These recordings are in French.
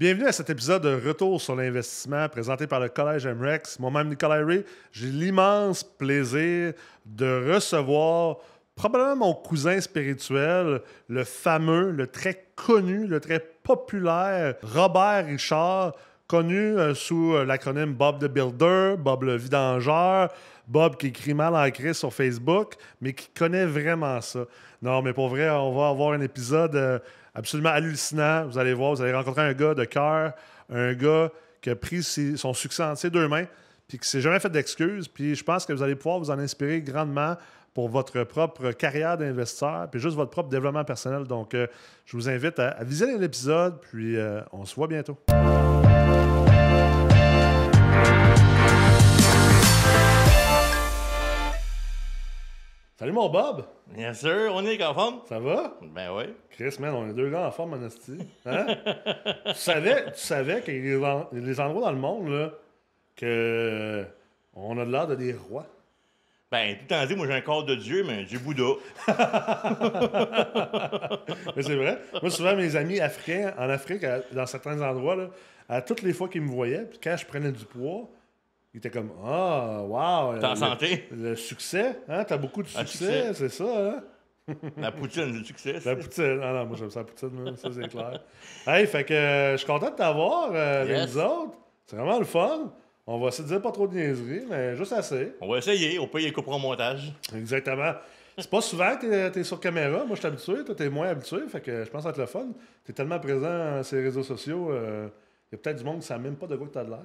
Bienvenue à cet épisode de Retour sur l'investissement présenté par le Collège MREX. Moi-même, Nicolas Ray, j'ai l'immense plaisir de recevoir probablement mon cousin spirituel, le fameux, le très connu, le très populaire Robert Richard, connu euh, sous euh, l'acronyme Bob the Builder, Bob le Vidangeur, Bob qui écrit mal en crise sur Facebook, mais qui connaît vraiment ça. Non, mais pour vrai, on va avoir un épisode euh, absolument hallucinant. Vous allez voir, vous allez rencontrer un gars de cœur, un gars qui a pris son succès en ses deux mains, puis qui s'est jamais fait d'excuses. Puis je pense que vous allez pouvoir vous en inspirer grandement pour votre propre carrière d'investisseur, puis juste votre propre développement personnel. Donc, euh, je vous invite à, à l'épisode, puis euh, on se voit bientôt. Salut mon Bob, Bien sûr, on est en forme. ça va? Ben oui. Chris, man, on est deux gars en forme, en. Hein? tu savais, tu savais qu'il y a des en- des endroits dans le monde, là, que on a de l'air de des rois. Ben, tout en dit, moi j'ai un corps de Dieu, mais j'ai Bouddha. Mais c'est vrai. Moi, souvent, mes amis africains, en Afrique, à- dans certains endroits, là, à toutes les fois qu'ils me voyaient, puis quand je prenais du poids, ils étaient comme Ah, wow! T'es en le- santé? Le succès, hein? T'as beaucoup de Un succès, c'est ça, hein? La poutine du succès. La poutine. Ah non, moi j'aime ça la poutine, moi. ça c'est clair. Hey, fait que euh, je suis content de t'avoir, euh, les Yes. autres. C'est vraiment le fun. On va se dire pas trop de niaiseries, mais juste assez. On va essayer, on peut y couper au montage. Exactement. C'est pas souvent que t'es, sur caméra. Moi, je suis habitué. Toi, t'es moins habitué. Fait que je pense va être le fun. T'es tellement présent sur les réseaux sociaux. Il y a peut-être du monde qui ne sait même pas de quoi que t'as de l'air.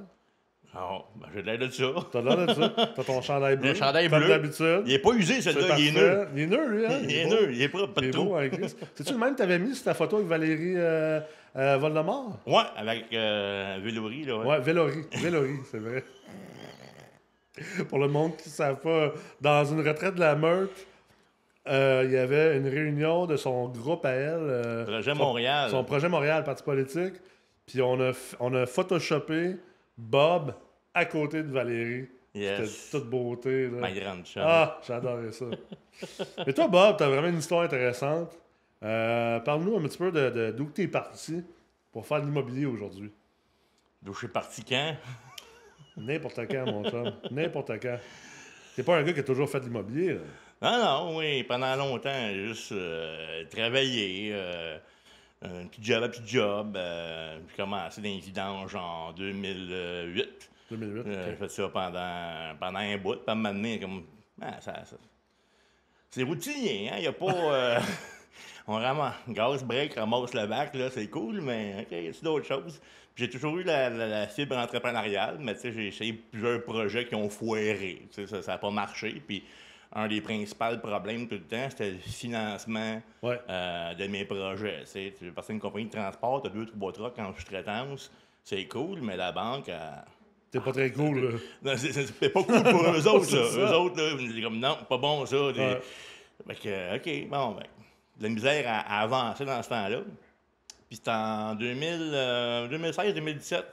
Non, ben, j'ai l'air de ça. T'as de l'air de ça. T'as ton chandail bleu. Le chandail bleu. d'habitude. Il est pas usé, celui-là, il est nœud. Il est nœud, lui. Hein? Il est nœud, il est pas, pas Il de est trou. hein, Chris. C'est-tu le même que t'avais mis sur ta photo avec Valérie euh, euh, Voldemort? Ouais, avec euh, Vélori, là. Ouais. Ouais, Vélory. Vélory, c'est vrai. Pour le monde qui ne savent pas, dans une retraite de la meute, euh, il y avait une réunion de son groupe à elle. euh, Projet son- Montréal. Son projet Montréal, parti politique. Puis on a, on a photoshopé Bob à côté de Valérie. Yes. C'était toute beauté. Là. Ma grande chum. Ah, j'adorais ça. Et toi, Bob, t'as vraiment une histoire intéressante. Euh, Parle-nous un petit peu de, de- d'où tu es parti pour faire de l'immobilier aujourd'hui. D'où je suis parti quand? N'importe quand, mon chum. N'importe quand. T'es pas un gars qui a toujours fait de l'immobilier. Non, non, oui, pendant longtemps, j'ai juste euh, travaillé, euh, un petit job à petit job. euh, j'ai commencé dans les vidanges en 2008. 2008. Euh, J'ai fait ça pendant, pendant un bout. Un moment donné, comme. Ah, ça, ça- C'est routinier, hein? Il n'y a pas. euh, on ramasse. Gaz, break, ramasse le bac, là, c'est cool, mais OK, c'est d'autres choses. J'ai toujours eu la, la- la fibre entrepreneuriale, mais tu sais, j'ai essayé plusieurs projets qui ont foiré. Tu sais, ça n'a pas marché. Puis un des principaux problèmes tout le temps, c'était le financement Ouais. euh, de mes projets. Tu sais, tu veux passer une compagnie de transport, tu as deux, trois trucks en sous-traitance, c'est cool, mais la banque. elle- T'es pas très cool, c'est pas cool pour eux autres, ça. Eux autres, là, comme non, pas bon ça. des- Ouais. Fait que, OK, bon, ben, de la misère à, à avancer dans ce temps-là. Puis c'était en 2000, euh, 2016-2017.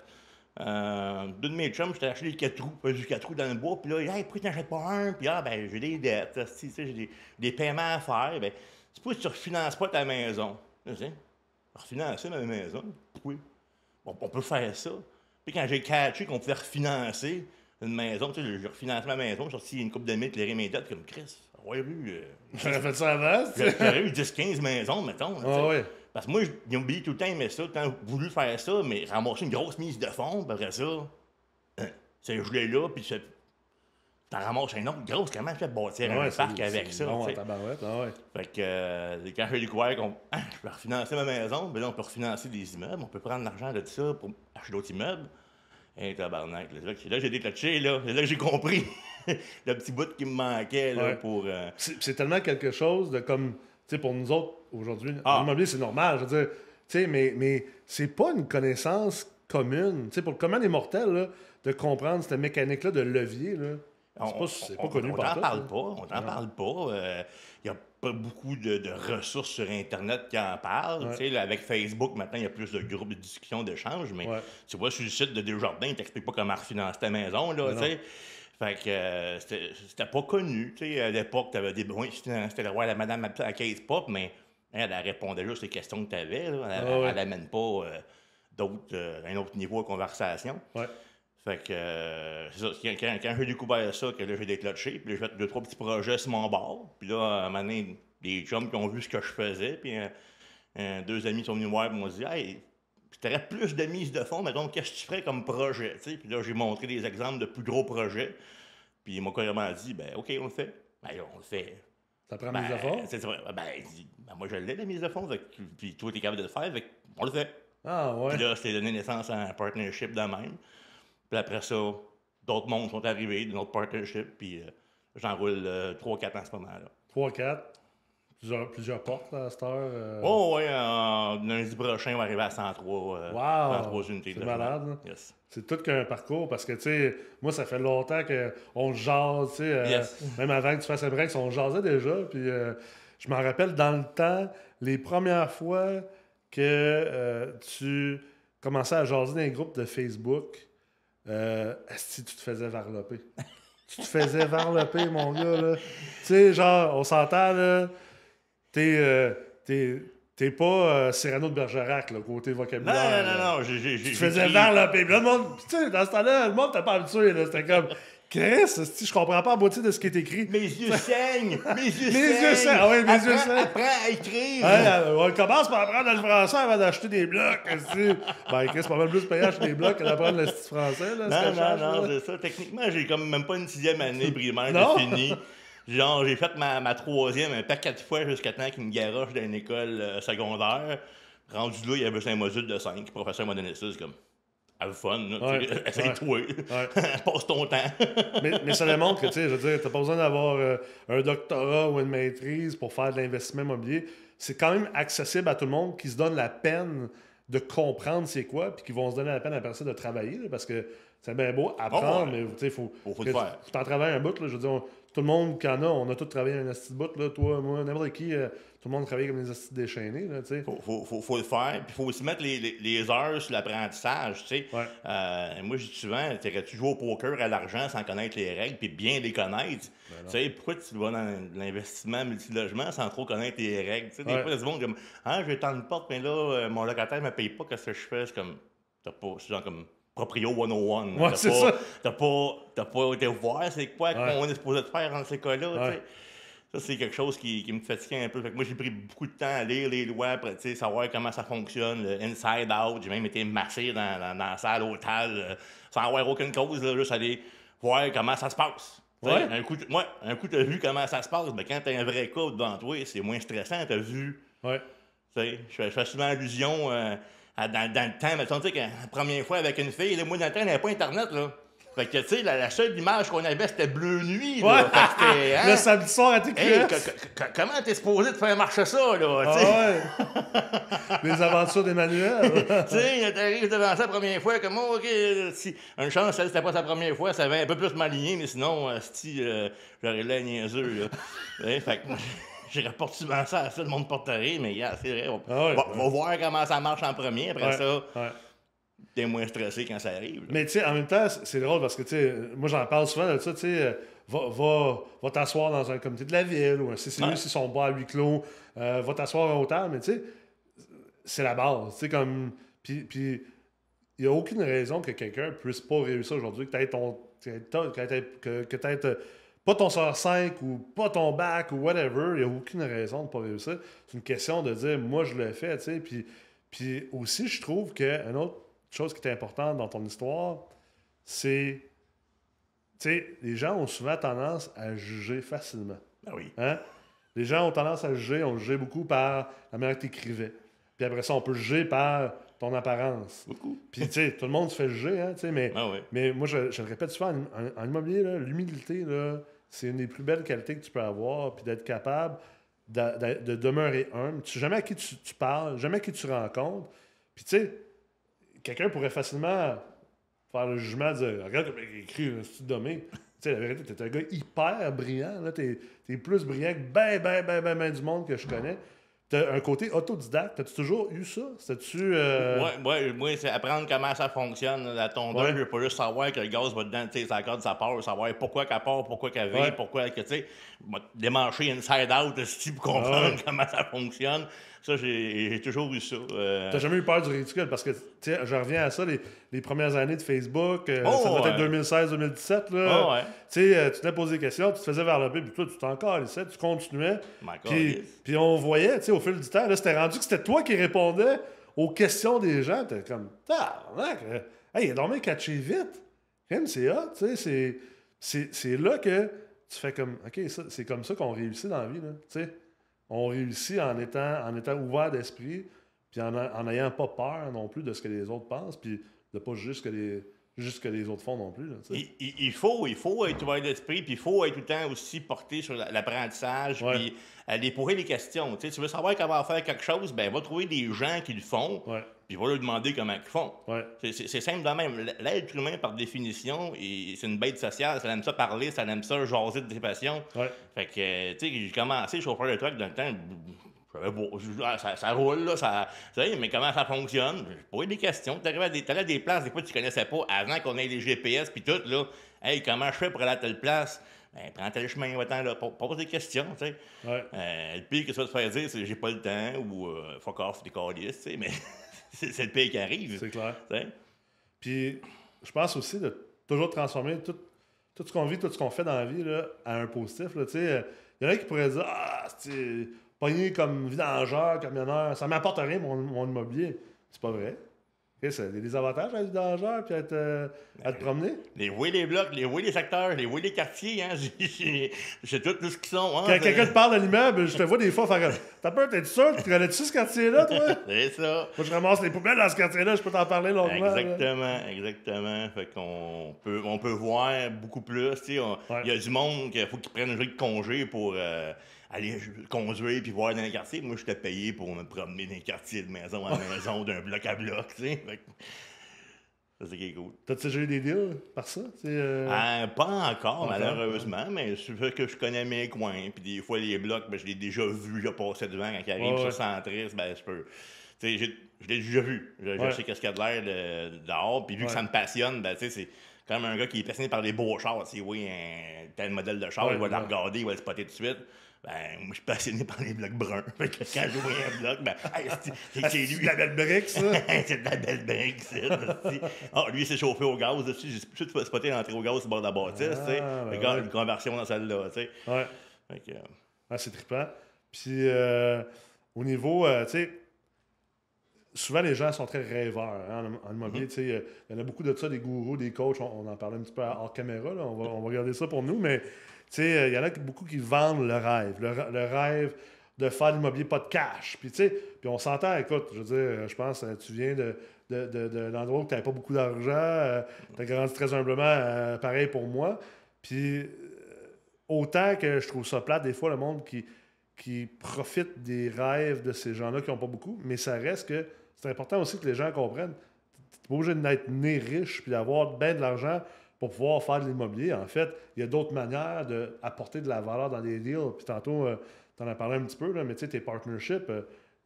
Euh, deux de mes chums, j'étais acheté des quatre roues, que j'ai quatre roues dans le bois, puis là, hey, pourquoi t'en achètes pas un? Puis ah, ben, j'ai des dettes, asti, tu sais, j'ai des, des paiements à faire. Ben, c'est que tu refinances pas ta maison. Tu sais, refinancer ma maison? Oui. Bon, on peut faire ça. Puis quand j'ai catché qu'on pouvait refinancer une maison, tu sais, j'ai refinancé ma maison, j'ai sorti une coupe de mille, les mes dettes, comme Chris. Ouais, vu. euh, J'aurais fait ça avant. J'aurais eu 10-15 maisons, mettons. Ah ouais. Parce que moi, j'ai oublié tout le temps aimé ça, tout le temps voulu faire ça, mais ramasser une grosse mise de fond, puis après ça, hein, c'est gelé là, puis c'est- t'en ramasses un autre grosse, comment je fais bâtir ouais, un parc avec ça? Bon, tabarouette, ah ouais. Fait que euh, quand j'ai découvert qu'on ah, je peux refinancer ma maison, ben là, on peut refinancer des immeubles, on peut prendre l'argent de ça pour acheter d'autres immeubles. Et tabarnak, là, c'est là j'ai déclenché, là. C'est là que j'ai compris le petit bout qui me manquait, là, Ouais. pour... euh, C'est tellement quelque chose de comme, tu sais, pour nous autres, aujourd'hui, Ah. l'immobilier, c'est normal. Je veux dire, tu sais, mais, mais c'est pas une connaissance commune. Tu sais, pour le commun des mortels, là, de comprendre cette mécanique-là de levier, là. C'est On- pas, connu on par t'en tout, parle pas, on t'en parle pas. Il n'y a pas beaucoup de, de ressources sur Internet qui en parlent. Ouais. Là, avec Facebook, maintenant, il y a plus de groupes de discussion, d'échanges, mais Ouais. tu vois, sur le site de Desjardins, ils t'expliquent pas comment refinancer ta maison, là. Fait que euh, c'était pas connu. À l'époque, tu avais des besoins. C'était le roi la madame à 15 pop, mais elle, elle répondait juste aux questions que tu avais. Elle, Ah ouais. elle amène pas euh, d'autres, euh, un autre niveau de conversation. Ouais. Fait que, euh, c'est ça. Quand, quand- j'ai découvert ça, que là, j'ai déclenché, puis là, j'ai fait deux, trois petits projets sur mon bord. Puis là, à un moment donné, des chums qui ont vu ce que je faisais, puis euh, euh, deux amis sont venus me voir et m'ont dit Hey, t'aurais plus de mise de fonds, mettons, qu'est-ce que tu ferais comme projet? Puis là, j'ai montré des exemples de plus gros projets. Puis ils m'ont carrément dit Ben, OK, on le fait. Ben, on le fait. Ça prend Ben, mise de fond? c'est ça. Ben, dit, Ben, moi, je l'ai, la mise de fonds. Puis toi, t'es capable de le faire. Fait on le fait. Ah, ouais. Puis là, c'était donné naissance à un partnership de même. Puis après ça, d'autres mondes sont arrivés, d'autres partnerships, puis euh, j'enroule 3-4 ans à ce moment-là. 3-4. Plusieurs, plusieurs portes à cette heure. euh? Oh, euh, lundi prochain, on va arriver à 103, euh, Wow! 103 unités C'est de malade. Yes. C'est tout qu'un parcours parce que, tu sais, moi, ça fait longtemps qu'on jase, tu sais. euh, Yes. Même avant que tu fasses un break, on jasait déjà. Puis euh, je m'en rappelle dans le temps, les premières fois que euh, tu commençais à jaser dans les groupes de Facebook, euh, si tu te faisais varloper. tu te faisais varloper, mon gars, là. Tu sais, genre, on s'entend, là, t'es... euh, t'es- T'es pas euh, Cyrano de Bergerac, là, côté Non, vocabulaire. non, là. non, non, j'ai. Tu faisais varloper. Puis là, le monde, tu sais, dans ce temps-là, le monde t'as pas habitué. là. C'était comme, Chris, je comprends pas la moitié de ce qui est écrit. Mes yeux saignent! Mes yeux Mes saignent! yeux saignent, ah oui, mes yeux saignent. Apprends à écrire! Euh, on commence par apprendre le français avant d'acheter des blocs. Ben, Chris, pas mal plus payant acheter des blocs que d'apprendre le style français. Là, Non, non, non, c'est ça. Techniquement, j'ai comme même pas une sixième année primaire de fini. Genre, j'ai fait ma, ma troisième un paquet de fois jusqu'à temps qu'il me garoche dans une école euh, secondaire. Rendu là, il y avait un module de 5. Le professeur m'a donné ça, c'est comme. Have fun, là. tu Ouais, Essaye-toi. Passe ton temps. mais, mais ça démontre que, tu sais, je veux dire, t'as pas besoin d'avoir euh, un doctorat ou une maîtrise pour faire de l'investissement immobilier. C'est quand même accessible à tout le monde qui se donne la peine de comprendre c'est quoi, puis qui vont se donner la peine après ça de travailler, là, parce que c'est bien beau apprendre, Oh, ouais. mais tu sais, faut, Faut- faut que le tu- faire. t'en travailler un bout, là, je veux dire, on- tout le monde qui en a, on a tous travaillé un asti de bout, là, toi, moi, n'importe qui, euh, tout le monde travaille comme des astis déchaînés, là, tu sais. Faut, faut, faut, faut le faire. Puis il faut aussi mettre les, les, les heures sur l'apprentissage, tu sais. Ouais. Euh, moi, je dis souvent, tu jouer au poker à l'argent sans connaître les règles, puis bien les connaître? Ben tu sais, pourquoi tu vas dans l'investissement multilogement sans trop connaître les règles? Tu sais, des Ouais. fois, il y a du monde comme, ah, j'ai tant de porte, mais là, euh, mon locataire ne me paye pas, qu'est-ce que je fais? C'est comme, t'as pas, c'est genre comme Proprio 101. Ouais, T'as c'est pas- ça. T'as pas, t'as pas été voir c'est quoi qu'on est supposé faire dans ces cas-là. Ça, c'est quelque chose qui, qui me fatiguait un peu. Fait que moi, j'ai pris beaucoup de temps à lire les lois, sais, savoir comment ça fonctionne, le inside out. J'ai même été massé dans, dans, dans la salle hôtel euh, sans avoir aucune cause, là, juste aller voir comment ça se passe. Ouais. Un coup, ouais, un coup, tu as vu comment ça se passe, mais quand tu as un vrai cas devant toi, c'est moins stressant, tu as vu. Ouais. Je fais souvent allusion euh, à- dans, dans le temps. Mettons, tu sais, la première fois avec une fille, là, moi, dans le temps, il n'y avait pas Internet, là. Fait que, tu sais, la, la seule image qu'on avait, c'était bleu nuit, là. Ouais. Fait que c'était, hein? Le samedi soir à TQS. Hey, co- co- co- comment t'es supposé de faire marcher ça, là? Ah ouais. Les aventures d'Emmanuel. Tu sais, t'arrives devant ça la première fois, comme, oh, OK, si, une chance, celle, c'était pas sa première fois, ça avait un peu plus m'aligner, mais sinon, euh, si, euh, j'aurais l'air niaiseux, là. Ouais, fait que je rapporte souvent ça à ça, le monde porterait, mais yeah, c'est vrai, on Ah ouais, va, ouais. va voir comment ça marche en premier, après Ouais, ça, t'es moins stressé quand ça arrive. là. Mais tu sais, en même temps, c'est- drôle parce que, tu sais, moi j'en parle souvent de ça, tu sais, euh, va, va, va t'asseoir dans un comité de la ville ou un CCU s'ils sont bas à huis clos, euh, va t'asseoir à hauteur, mais tu sais, c'est la base, tu sais, comme. Puis, il n'y a aucune raison que quelqu'un puisse pas réussir aujourd'hui, que tu ton. Que t'as- que t'aies- que, que t'aies, pas ton sort 5 ou pas ton bac ou whatever, il n'y a aucune raison de ne pas réussir. C'est une question de dire, moi, je le fais, tu sais. Puis, puis aussi, je trouve qu'une autre chose qui est importante dans ton histoire, c'est. Tu sais, les gens ont souvent tendance à juger facilement. Ben oui. Hein? Les gens ont tendance à juger, on jugeait beaucoup par la manière que tu écrivais. Puis après ça, on peut juger par ton apparence. Beaucoup. Puis, tu sais, tout le monde se fait juger, hein, tu sais, mais, Ah mais moi, je, je le répète souvent, en, immobilier, l'humilité, c'est une des plus belles qualités que tu peux avoir, puis d'être capable de, de- de demeurer humble. Tu sais jamais à qui tu, tu parles, jamais à qui tu rencontres. Puis, tu sais, quelqu'un pourrait facilement faire le jugement, dire Regarde comme il écrit, c'est dommé. Tu sais, la vérité, t'es un gars hyper brillant. Là, t'es, t'es plus brillant que ben, ben, ben, ben, ben du monde que je connais. T'as un côté autodidacte. T'as-tu toujours eu ça? C'était-tu. euh, Ouais, ouais, moi, c'est apprendre comment ça fonctionne. La tondeuse, Ouais. je veux pas juste savoir que le gaz va dedans, tu sais, ça corde, ça part, savoir pourquoi qu'elle part, pourquoi qu'elle vient, Ouais. pourquoi que, tu sais, m'a démancher inside out aussi pour comprendre Ouais. comment ça fonctionne? Ça, j'ai toujours eu ça. euh. T'as jamais eu peur du ridicule? Parce que, tu je reviens à ça, les, les premières années de Facebook, euh, Oh, ça devait être ouais. 2016-2017, là. Ouais. Tu sais, euh, tu te posé des questions, tu te faisais vers le puis toi, tu t'en calissais, tu continuais. Puis, on voyait, tu sais, au fil du temps, là, c'était rendu que c'était toi qui répondais aux questions des gens. T'es comme, tabarnak, euh, hey, il a dormi catché vite. C'est hot, tu sais, c'est- là que tu fais comme, OK, ça, c'est comme ça qu'on réussit dans la vie, là, tu sais. On réussit en étant, en étant ouvert d'esprit, puis en n'ayant pas peur non plus de ce que les autres pensent, puis de pas juste que les, juste ce que les autres font non plus, là. Il, il- il faut, il faut être ouvert d'esprit, puis il faut être tout le temps aussi porté sur la- l'apprentissage, Ouais. puis aller poser des questions. Tu veux savoir comment faire quelque chose, ben va trouver des gens qui le font, Ouais, puis va leur demander comment ils font. ouais, C'est- simple de même. L'être humain, par définition, c'est une bête sociale. Ça aime ça parler, ça aime ça jaser de ses passions. Fait que, tu sais, j'ai commencé chauffeur de truck le temps. J'avais beau- je- ah, ça, ça roule, là, ça, mais comment ça fonctionne? J'ai posé des questions. T'arrivais à des, à des places, des fois, tu connaissais pas, avant qu'on ait les GPS puis tout, là. Hey, comment je fais pour aller à telle place? Ben, prends tel chemin, va-t'en là. Pose des questions, tu sais. ouais. Euh, le pire que ça va te faire dire, c'est j'ai pas le temps ou euh, fuck off, des tu sais, mais c'est le pire qui arrive. C'est clair. Puis, je pense aussi de toujours transformer tout, tout ce qu'on vit, tout ce qu'on fait dans la vie là, à un positif. là. Tu sais, Il y en a qui pourraient dire Ah, c'est pogné comme vidangeur, camionneur, ça m'apporte rien, mon, mon immobilier. C'est pas vrai. A des avantages à être vidangeur puis à, être, euh, à te promener. Les oui les blocs, les oui les secteurs, les oui les quartiers, hein, j'ai tout tout ce qu'ils sont. Hein, Quand c'est- quelqu'un te parle de l'immeuble, je te vois des fois faire T'as peur, t'es sûr? Tu connais-tu ce quartier-là, toi? C'est ça. Moi, je ramasse les poubelles dans ce quartier-là, je peux t'en parler longuement. là. Exactement, exactement. Fait qu'on peut, on peut voir beaucoup plus. Il Ouais. y a du monde qu'il faut qu'ils prennent un jeu de congé pour euh, aller conduire puis voir dans les quartiers. Moi, je t'ai payé pour me promener dans les quartiers de maison en maison, d'un bloc à bloc. tu sais. Ça, c'est qui est cool. T'as-tu déjà eu des deals par ça? Euh, Ah, pas encore, malheureusement, mais c'est vrai que je connais mes coins. Puis des fois, les blocs, ben, je l'ai déjà vu, je passé devant quand ils arrivent Ouais, sur ouais. centriste, ben, je peux. Tu sais, je l'ai déjà vu. Je, Ouais. sais qu'est-ce qu'il y a de l'air de- dehors. Puis vu que ça me passionne, ben, tu sais, c'est comme un gars qui est passionné par les beaux chars. Sais, oui, un tel modèle de char, il va le regarder, il va le spotter tout de suite. Ben, moi, je suis passionné par les blocs bruns. Fait que quand je un bloc, ben, hey, c'est- c'est lui. la belle brique, ça? c'est de la belle brique, ça. Ah, lui, il s'est chauffé au gaz dessus. J'ai tout de spoté l'entrée au gaz sur le bord de la bâtisse, tu sais. Ah, ben Regarde, ouais. une conversion dans celle-là, tu sais. Ouais. Fait que, euh, Ah, c'est trippant. Puis, euh, au niveau, euh, tu sais, souvent les gens sont très rêveurs hein, en, immobilier. euh, Il y en a beaucoup de ça, des gourous, des coachs. On, on en parlait un petit peu hors caméra. là, on, va, on va regarder ça pour nous. Mais tu sais, euh, il y en a beaucoup qui vendent le rêve. Le, rêve de faire l'immobilier, pas de cash. Puis, tu on s'entend, écoute, je veux dire, euh, je pense, euh, tu viens de, de, où tu n'avais pas beaucoup d'argent. tu as grandi très humblement, euh, pareil pour moi. Puis, euh, autant que je trouve ça plate, des fois, le monde qui, qui profite des rêves de ces gens-là qui n'ont pas beaucoup, mais ça reste que c'est important aussi que les gens comprennent. Tu n'es pas obligé d'être né riche puis d'avoir bien de l'argent pour pouvoir faire de l'immobilier. En fait, il y a d'autres manières d'apporter de la valeur dans des deals. Puis tantôt, tu en as parlé un petit peu, là, mais tu sais, tes partnerships, euh,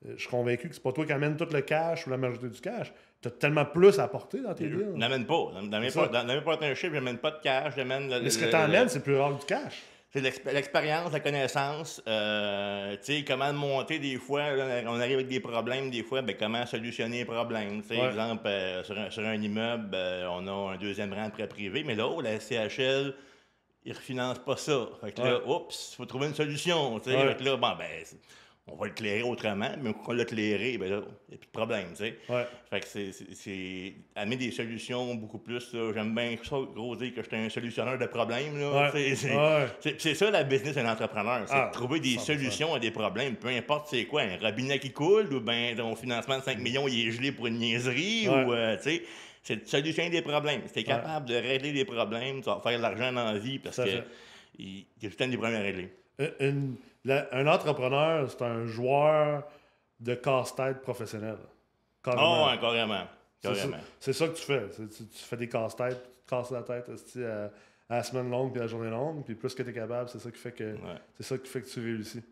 euh, je suis convaincu que c'est pas toi qui amènes tout le cash ou la majorité du cash. Tu as tellement plus à apporter dans tes deals. n'amène pas. Dans, mes, dans partnerships, je n'amène pas de cash, le- Mais ce que tu le- amènes, c'est plus rare que du cash. C'est l'exp- l'expérience, la connaissance, euh, tu sais, comment monter des fois, là, on arrive avec des problèmes, des fois, ben, comment solutionner les problèmes. Tu sais, Ouais. exemple, euh, sur, un, sur un immeuble, euh, on a un deuxième rang de prêt privé, mais là, oh, la CHL, ils ne refinancent pas ça. Fait que là, Ouais. oups, il faut trouver une solution. Tu sais, Ouais. Là, bon, ben, on va l'éclairer autrement, mais quand on l'a éclairé, ben là, il n'y a plus de problème, tu sais. Ouais. Fait que c'est- c'est amener des solutions beaucoup plus. là. J'aime bien ça, gros dire que je suis un solutionneur de problèmes. Là. Ouais. C'est- Ouais. c'est ça la business d'un entrepreneur, c'est Ah, de trouver des 100%. solutions à des problèmes, peu importe c'est quoi, un robinet qui coule ou ben ton financement de 5 millions il est gelé pour une niaiserie ou euh, tu sais, c'est de solutionner des problèmes. Si tu es capable de régler des problèmes, tu vas faire de l'argent dans la vie parce que il y a tout le temps des problèmes à régler. Une- une- la- un entrepreneur, c'est un joueur de casse-tête professionnel. Carrément. Oh, ouais, carrément. C'est ça, que tu fais. Tu, tu fais des casse-têtes, tu te casses la tête à, à la semaine longue puis à la journée longue. Puis plus que tu es capable, c'est ça qui fait que Ouais. c'est ça qui fait que tu réussis.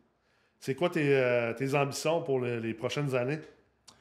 C'est quoi tes, euh, tes ambitions pour le- les prochaines années?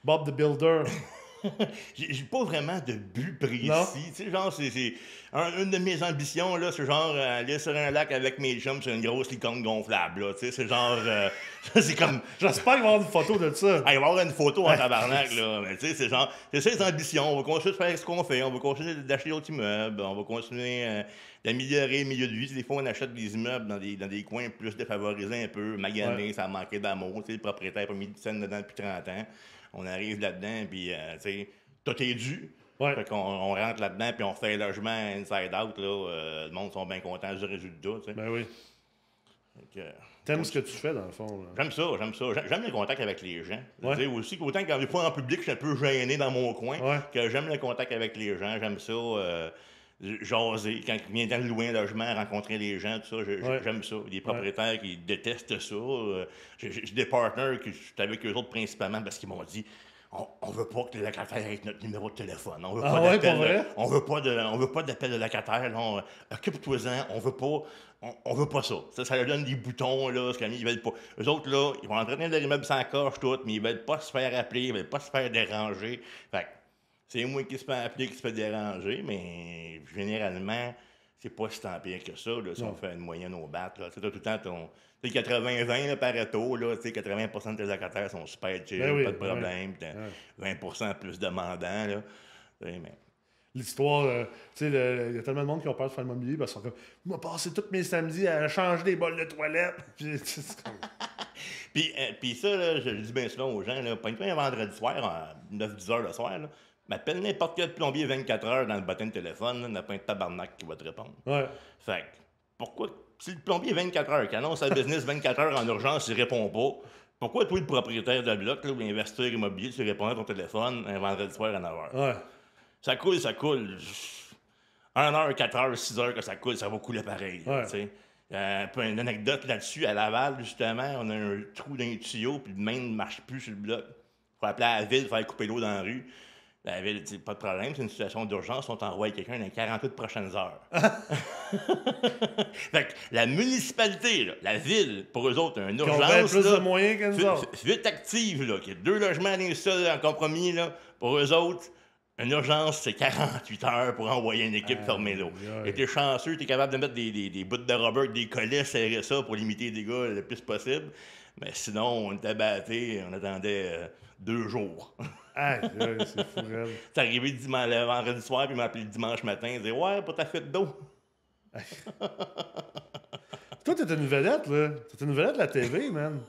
Bob the Builder. j'ai pas vraiment de but précis. Non. Tu sais, genre, c'est, c'est- un- une de mes ambitions, là, c'est genre euh, aller sur un lac avec mes chums sur une grosse licorne gonflable, là. Tu sais, c'est genre. euh, c'est comme. J'espère qu'il va y avoir une photo de ça. Ah, il va y avoir une photo en tabarnak, là. Mais tu sais, c'est genre, c'est ça les ambitions. On va continuer de faire ce qu'on fait. On va continuer d'acheter d'autres immeubles. On va continuer euh, d'améliorer le milieu de vie. Des fois, on achète des immeubles dans des, dans des coins plus défavorisés un peu, maganés, ça manquait d'amour. Le propriétaire a pas mis de scène dedans depuis 30 ans. On arrive là-dedans, puis, euh, tu sais, tout est dû. Ouais. Fait qu'on on rentre là-dedans, puis on fait un logement inside out, là. euh, le monde sont bien contents du résultat, tu sais. Ben oui. Fait que, T'aimes ce que tu fais, dans le fond. là. J'aime ça, j'aime ça. J'aime- J'aime le contact avec les gens. Ouais. Sais, aussi qu'autant quand des fois en public, je suis un peu gêné dans mon coin, Ouais. que j'aime le contact avec les gens. J'aime ça. euh, jaser, quand il vient de louer un logement, rencontrer les gens, tout ça, Ouais. j'aime ça. Des propriétaires qui détestent ça. euh, J'ai des partenaires je suis avec eux autres principalement parce qu'ils m'ont dit on, on veut pas que les locataires aient notre numéro de téléphone. On veut Ah pas ouais, d'appel. On veut pas de, on veut pas d'appel de locataire. Occupe-toi-en. On veut pas, on, on veut pas ça. Ça, ça leur donne des boutons là. Ce qu'ils veulent pas. Eux autres là, ils vont entretenir leur immeuble sans coche tout, mais ils veulent pas se faire appeler, ils veulent pas se faire déranger. Fait que c'est moi qui se fait appeler, qui se fait déranger, mais généralement, c'est pas si tant pire que ça, là, si on fait une moyenne au bat. Tu t'as tout le temps ton. Tu sais, 80-20 là, Pareto, là, tu sais, 80 de tes locataires sont super chill, Ben oui, pas de ben problème. t'as 20% plus. Là. Mais- L'histoire, euh, tu sais, le- il y a tellement de monde qui ont peur de faire le mobilier parce qu'ils sont comme, moi, passé tous mes samedis à changer des bols de toilette. Puis, Puis, euh, puis ça, là, je dis bien souvent aux gens, là, pogne-toi un vendredi soir, à 9-10 heures le soir, là, m'appelle n'importe quel plombier 24 heures dans le bottin de téléphone, là, n'a pas un tabarnak qui va te répondre. ouais. Fait que, pourquoi, si le plombier 24 heures, qui annonce sa business 24 heures en urgence, il répond pas, pourquoi toi, le propriétaire de bloc, là, ou l'investisseur immobilier, tu réponds à ton téléphone un vendredi soir à 9 heures? Ouais. Ça coule, ça coule. 1 heure, 4 heures, 6 heures que ça coule, ça va couler pareil. Ouais. sais. Euh, une anecdote là-dessus, à Laval, justement, on a un trou dans les tuyaux, puis le main ne marche plus sur le bloc. faut appeler à la ville, faire couper l'eau dans la rue. La ville dit pas de problème, c'est une situation d'urgence, on t'envoie quelqu'un dans les 48 prochaines heures. fait que la municipalité, là, la ville, pour eux autres, une Qui ont bien urgence. plus là, de moyens que nous autres. Vite active, là, qui a deux logements d'un seul en compromis, là, pour eux autres, une urgence, c'est 48 heures pour envoyer une équipe l'eau. aïe. Et t'es chanceux, t'es capable de mettre des, des, des bouts de rubber, des collets, serrer ça pour limiter les dégâts le plus possible. Mais sinon, on était battés, on attendait euh, deux jours. Aïe, c'est fou. C'est arrivé dimanche, le vendredi soir, puis il m'a appelé le dimanche matin, il disait Ouais, pour ta fête d'eau. Toi, t'es une vedette, là. T'es une vedette de la TV, man.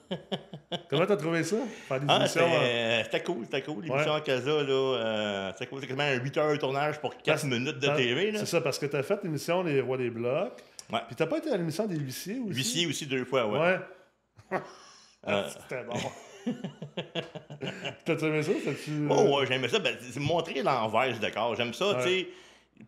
Comment t'as trouvé ça? Faire des Ah, émissions. c'était hein? euh, c'était cool, c'était cool. L'émission Ouais. en Casa, là, euh, c'était cool. C'est quasiment un 8 heures de tournage pour 4 Parce- minutes de TV. Là. C'est ça, parce que t'as fait l'émission Les Rois des Blocs. Ouais. Puis t'as pas été à l'émission des huissiers aussi? Huissier aussi deux fois, ouais. Ouais. Euh, C'était bon. T'as-tu aimé ça? T'as-tu... Oh, ouais, j'aimais ça. Ben, c'est montrer l'envers du décor. J'aime ça, Ouais. tu sais.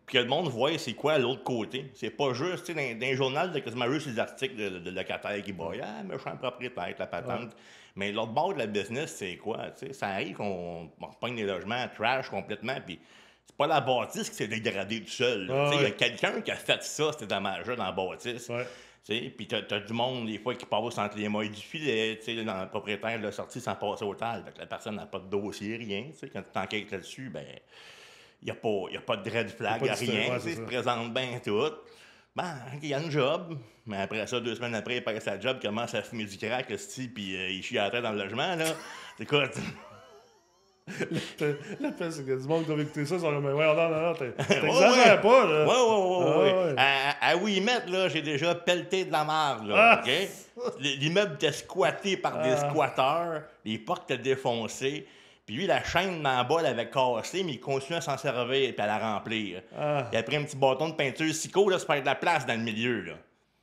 Puis que le monde voit c'est quoi l'autre côté. C'est pas juste, tu sais, dans, dans les journaux, de quasiment juste les articles de, de locataires qui broient. Ah, méchant propriétaire, la patente. Mais l'autre bord de la business, c'est quoi? Tu sais, ça arrive qu'on on pogne des logements trash complètement, puis c'est pas la bâtisse qui s'est dégradée tout seul. Ah, Tu sais, Il y a quelqu'un qui a fait ça, c'était dommage dans la bâtisse. Ouais. Tu Puis t'as, t'as du monde, des fois, qui passe entre les mailles du filet. tu sais, Dans le propriétaire l'a sorti sans passer au tal. Fait que la personne n'a pas de dossier, rien. tu sais. Quand tu t'enquêtes là-dessus, ben, il n'y a, a pas de red flag, Y a rien. ouais, tu sais, c'est se présente bien tout. Ben, il y a une job. Mais après ça, deux semaines après, il passe sa job, commence à fumer du crack, puis euh, il chie à la tête dans le logement. là. Écoute, La c'est a du monde qui doit écouter ça, ils sont comme, ouais, non, non, non, t'exagères pas, là. Ouais, ouais, ouais, Ah, ouais. ouais. À, à Wilmette, là, j'ai déjà pelleté de la marde, là, Ah! OK? L'immeuble était squatté par des Ah. squatteurs, les portes étaient défoncées, puis lui, la chaîne la bas l'avait cassée, mais il continuait à s'en servir et à la remplir. Ah, Il a pris un petit bâton de peinture Sico, là, se faire de la place dans le milieu, là.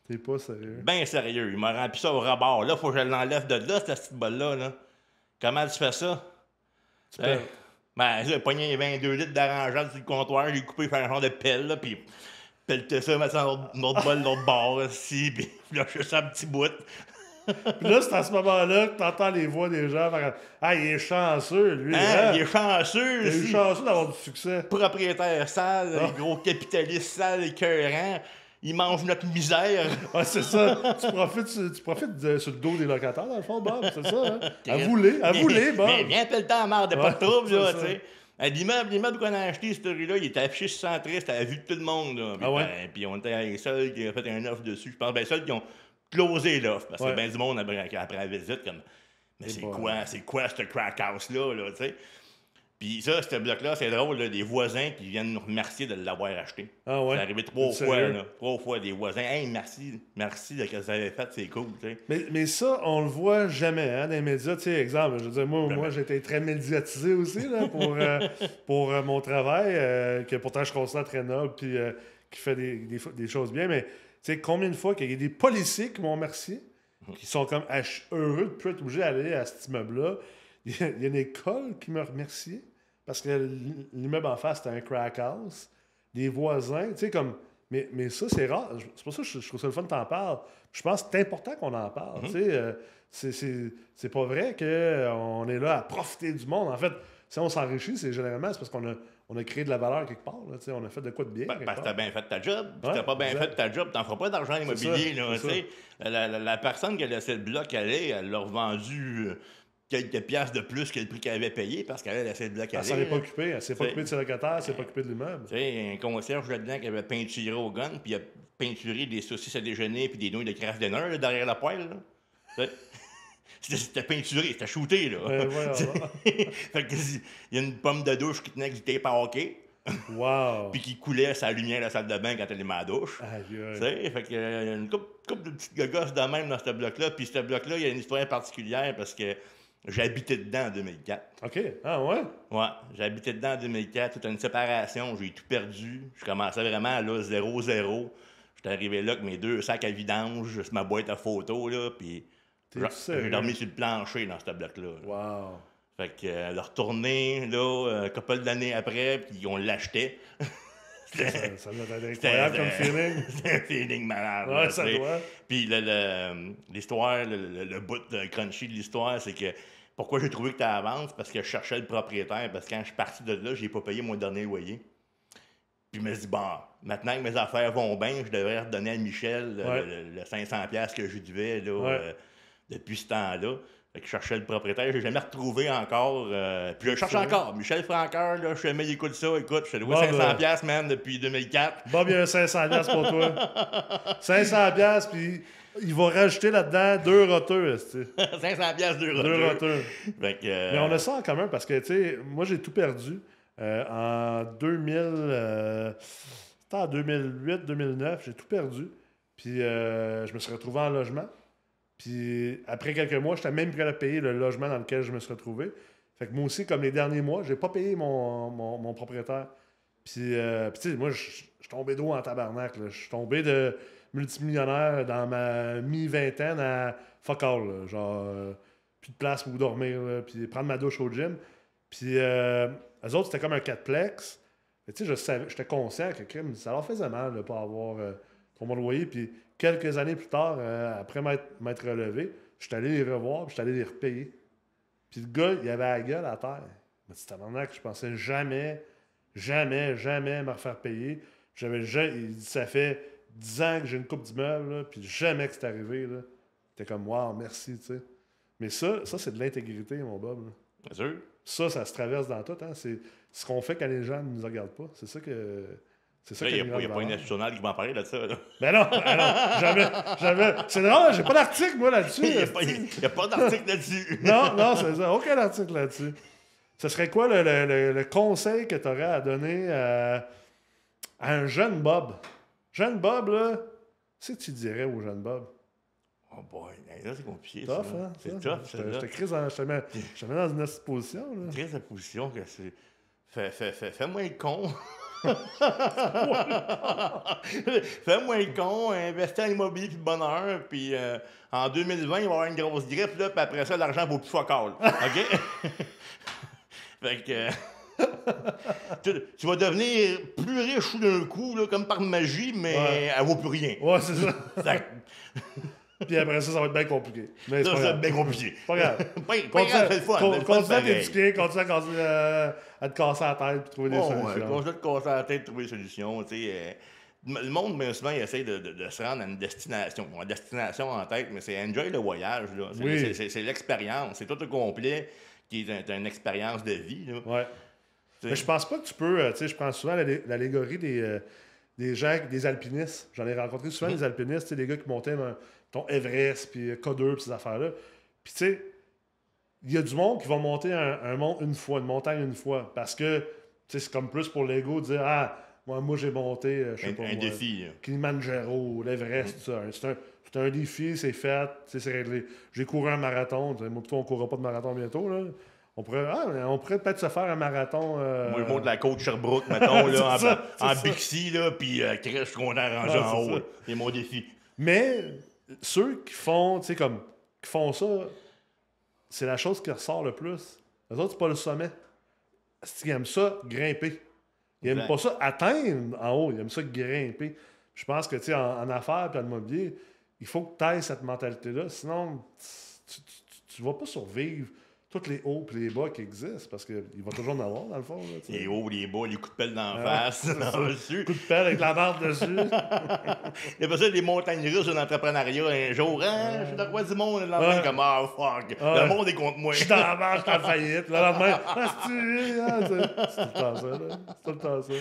t'es pas sérieux. Ben sérieux, il m'a rempli ça au rebord. Là, faut que je l'enlève de là, cette petite balle-là, là. Comment tu fais ça? Tu Hein? peux- Ben, j'ai pogné 22 litres d'arrangeade sur le comptoir, j'ai coupé, fait un genre de pelle, là, puis pelleté ça, mettre ça dans l'autre- bol, l'autre bord, ici, puis lâcher ça un petit bout. Puis là, c'est à ce moment-là que t'entends les voix des gens Ah, il est chanceux, lui. Hein? hein? Il est chanceux, Il est chanceux d'avoir du succès. Propriétaire sale, Ah. gros capitaliste sale, écœurant. Il mange notre misère. Ouais, c'est ça. tu profites, sur- tu profites de- sur le dos des locataires, dans le fond, Bob. C'est ça, hein? Avoue-les, avoue-les, Bob. Mais viens pelleter la merde, pas de Ouais, trouble, là, c'est tu sais. À L'immeuble, l'immeuble qu'on a acheté, cette rue-là, il était affiché sur centriste à la vue de tout le monde. Là. Puis, Ah ouais? ben, puis on était les seuls qui ont fait un offre dessus. Je pense, ben, les seuls qui ont closé l'offre. Parce Ouais. que ben du monde après, après la visite, comme, mais c'est bon. quoi, c'est quoi ce crack house-là, là, tu sais? Puis ça, ce bloc-là, c'est drôle, là, des voisins qui viennent nous remercier de l'avoir acheté. Ah ouais? C'est arrivé trois fois, là. Trois fois, des voisins. Hey, merci, merci de ce que vous avez fait, c'est cool, tu sais. Mais, mais ça, on le voit jamais hein, dans les médias. Tu sais, exemple, je veux dire, moi, moi été très médiatisé aussi là, pour, euh, pour euh, mon travail, euh, que pourtant je considère très noble puis qui fait des, des, des choses bien. Mais tu sais, combien de fois qu'il y a des policiers qui m'ont remercié, qui sont comme heureux de ne plus être obligés d'aller à cet immeuble-là. Il y, a, il y a une école qui m'a remercié parce que l'immeuble en face, c'était un crack house. Des voisins, tu sais, comme. Mais, mais ça, c'est rare. C'est pour ça que je, je trouve ça le fun que t'en parles. Je pense que c'est important qu'on en parle. tu sais, euh, c'est- pas vrai qu'on est là à profiter du monde. En fait, si on s'enrichit, c'est généralement parce qu'on a, on a créé de la valeur quelque part. là, tu sais, on a fait de quoi de bien. Ben, parce que part. t'as bien fait ta job. Si Ouais, t'as pas bien exact. fait ta job, t'en feras pas d'argent immobilier. ça, Là, tu la, la- la personne qui a laissé le bloc aller, elle l'a revendu euh, quelques piastres de plus que le prix qu'elle avait payé parce qu'elle a laissé le bloc Elle aller. s'en est pas occupée. Elle s'est pas occupée de ses locataires, elle s'est pas occupée de l'immeuble. Tu sais, un concierge là-dedans qui avait peinturé au gun, puis il a peinturé des saucisses à déjeuner puis des nouilles de craft dinner derrière la poêle. C'était peinturé, c'était shooté, là. Ouais. fait que, il y a une pomme de douche qui tenait avec du tape à hockey, Wow! puis qui coulait sa lumière à la salle de bain quand elle est à la douche. Aïe, fait que, euh, il y a une couple, couple de petites gogosses de même dans ce bloc-là. Puis ce bloc-là, il y a une histoire particulière parce que j'habitais dedans en 2004. OK. Ah ouais? Ouais, j'habitais dedans en 2004. Toute une séparation, j'ai tout perdu. Je commençais vraiment là, 0-0. J'étais arrivé là avec mes deux sacs à vidange, sur ma boîte à photos, là, puis j'ai- dormi sur le plancher dans ce bloc-là. là. Wow! Fait que, euh, le retourner, là, un couple d'années après, puis on l'achetait. Ça, ça doit être incroyable comme feeling. C'était un feeling malade. Ouais, là, ça doit. Puis le- l'histoire, le, le- le bout de crunchy de l'histoire, c'est que pourquoi j'ai trouvé que tu avances? Parce que je cherchais le propriétaire, parce que quand je suis parti de là, j'ai pas payé mon dernier loyer. Puis je me dis, bon, maintenant que mes affaires vont bien, je devrais redonner à Michel le, Ouais. le- le 500$ piastres que je devais là, Ouais. euh, depuis ce temps-là. Fait que je cherchais le propriétaire, je l'ai jamais retrouvé encore. euh, puis je cherche encore. Michel Francoeur, là, je jamais, il écoute ça. Écoute, je te Bon, 500$, ben. piastres, man, depuis 2004. Bob, il y a un 500$ piastres pour toi. 500$, piastres, puis il va rajouter là-dedans deux roteux, esti. 500$, piastres, deux Deux roteux. roteux. Fait que, euh, Mais on a ça en commun parce que, tu sais, moi, j'ai tout perdu. Euh, en 2000, euh, c'était en 2008, 2009, j'ai tout perdu. Puis euh, je me suis retrouvé en logement. Puis après quelques mois, j'étais même prêt à payer le logement dans lequel je me suis retrouvé. Fait que moi aussi, comme les derniers mois, j'ai pas payé mon, mon, mon propriétaire. Puis, euh, puis tu sais, moi, je suis tombé d'eau en tabarnak. Je suis tombé de multimillionnaire dans ma mi-vingtaine à fuck all. Genre, euh, plus de place pour dormir, puis prendre ma douche au gym. Puis, euh, eux autres, c'était comme un quatre-plex. Mais tu sais, j'étais conscient que ça leur faisait mal de ne pas avoir euh, pour mon loyer. Puis, quelques années plus tard, euh, après m'être, relevé, je suis allé les revoir, puis je allé les repayer. Puis le gars, il avait la gueule à terre. Il m'a dit, tabarnak, je pensais jamais, jamais, jamais me refaire payer. J'avais, ja- il dit, ça fait 10 ans que j'ai une coupe d'immeuble, puis jamais que c'est arrivé. Là. T'es comme, wow, merci, tu sais. Mais ça, ça c'est de l'intégrité, mon Bob. là. Bien sûr. Ça, ça se traverse dans tout. Hein. C'est ce qu'on fait quand les gens ne nous regardent pas. C'est ça que. C'est ça Il n'y a, a pas une nationale qui va en parler de ça. là. Ben non, ben non, jamais, jamais. C'est drôle, j'ai pas d'article, moi, là-dessus. Il n'y a, pas- y a pas d'article là-dessus. Non, non, c'est ça. Aucun article là-dessus. Ce serait quoi le, le- le- le conseil que tu aurais à donner à, à un jeune Bob? Jeune Bob, là, c'est que tu dirais au jeune Bob? Oh boy, là, c'est compliqué. Tough, ça. hein? C'est tough, Je te- crise mets, dans une autre position, là. Très la position que c'est. Fais, fais, fais, fais-moi le con. fais-moi le con, investis en immobilier puis bonheur, puis euh, en 2020, il va y avoir une grosse grippe, là, puis après ça, l'argent vaut plus fuck all. OK? fait que. euh, tu, tu vas devenir plus riche tout d'un coup, là, comme par magie, mais Ouais. elle vaut plus rien. Ouais, c'est ça. Puis après ça, ça va être bien compliqué. Mais ça, c'est grave. bien compliqué. Pas grave. Pas, pas Continue, grave, c'est le fun. con- c'est le fun continue à t'éduquer, continue à, continuer à- à te casser la tête puis trouver des solutions. continue de te casser la tête, trouver des solutions. tu sais, euh, le monde, bien souvent, il essaie de, de- de se rendre à une destination. Une destination en tête, mais c'est enjoy le voyage. là. C'est, Oui. c'est- c'est- c'est l'expérience. C'est tout au complet qui est un- une expérience de vie. là. Ouais. Mais je pense pas que tu peux. euh, tu sais, je prends souvent l'allé- l'allégorie des, euh, des gens, des alpinistes. J'en ai rencontré souvent Mhm. des alpinistes, tu sais, des gars qui montaient dans ton Everest, puis euh, K2, puis ces affaires-là. Puis tu sais, il y a du monde qui va monter un, un mont une fois, une montagne une fois. Parce que, tu sais, c'est comme plus pour l'ego de dire Ah, moi, moi j'ai monté, euh, je sais un, pas. un moi, défi. là. Kilimanjaro, l'Everest, tout ça. C'est un, c'est un défi, c'est fait, c'est réglé. J'ai couru un marathon. Moi, plutôt, on ne courra pas de marathon bientôt. Là. On pourrait, ah, on pourrait peut-être se faire un marathon. euh, Moi, je monte la côte Sherbrooke, mettons, là, en, ça. Bixi, là, puis euh, content de ranger Ah, en haut. C'est mon défi. Mais ceux qui font, tu sais, comme, qui font ça, c'est la chose qui ressort le plus. Les autres, c'est pas le sommet. Ils aiment ça grimper? Ils aiment Exact. pas ça atteindre en haut. Ils aiment ça grimper. Je pense que, tu sais, en, en affaires et en immobilier, il faut que tu ailles cette mentalité-là. Sinon, tu, tu vas pas survivre tous les hauts et les bas qui existent parce qu'il va toujours en avoir, dans le fond. là. Les hauts, les bas, les coups de pelle dans la Ah, face, dans ça. le dessus. Coup de pelle avec la barre dessus. Il y a pas ça des montagnes russes en entrepreneuriat un jour. Hein, je suis dans le roi du monde. Le lendemain, comme, ah, fuck. Le monde est contre moi. Je suis dans la marche, je suis en faillite. Le lendemain, ah, c'est tout le temps ça. C'est tout le temps ça.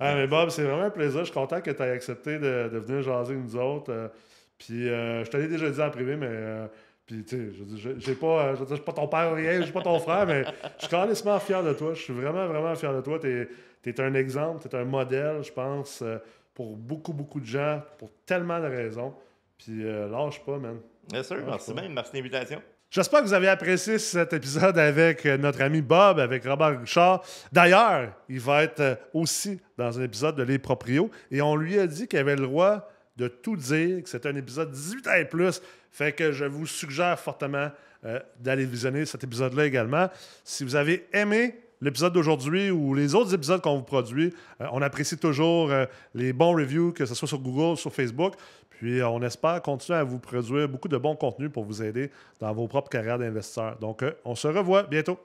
Ah, mais Bob, c'est vraiment un plaisir. Je suis content que tu aies accepté de, de venir jaser nous autres. euh, puis euh, je te l'ai déjà dit en privé, mais. euh, puis, tu sais, je veux dire, j'ai- pas, euh, je veux dire, je suis pas ton père ou rien, je suis pas ton frère, mais je suis carrément fier de toi. Je suis vraiment, vraiment fier de toi. Tu es, un exemple, tu es un modèle, je pense, euh, pour beaucoup, beaucoup de gens, pour tellement de raisons. Puis, euh, lâche pas, man. Bien sûr, merci bien. Merci de l'invitation. J'espère que vous avez apprécié cet épisode avec euh, notre ami Bob, avec Robert Richard. D'ailleurs, il va être euh, aussi dans un épisode de Les Proprios et on lui a dit qu'il avait le droit de tout dire, que c'était un épisode 18 ans et plus. Fait que je vous suggère fortement euh, d'aller visionner cet épisode-là également. Si vous avez aimé l'épisode d'aujourd'hui ou les autres épisodes qu'on vous produit, euh, on apprécie toujours euh, les bons reviews, que ce soit sur Google, sur Facebook. Puis on espère continuer à vous produire beaucoup de bons contenus pour vous aider dans vos propres carrières d'investisseurs. Donc, on se revoit bientôt.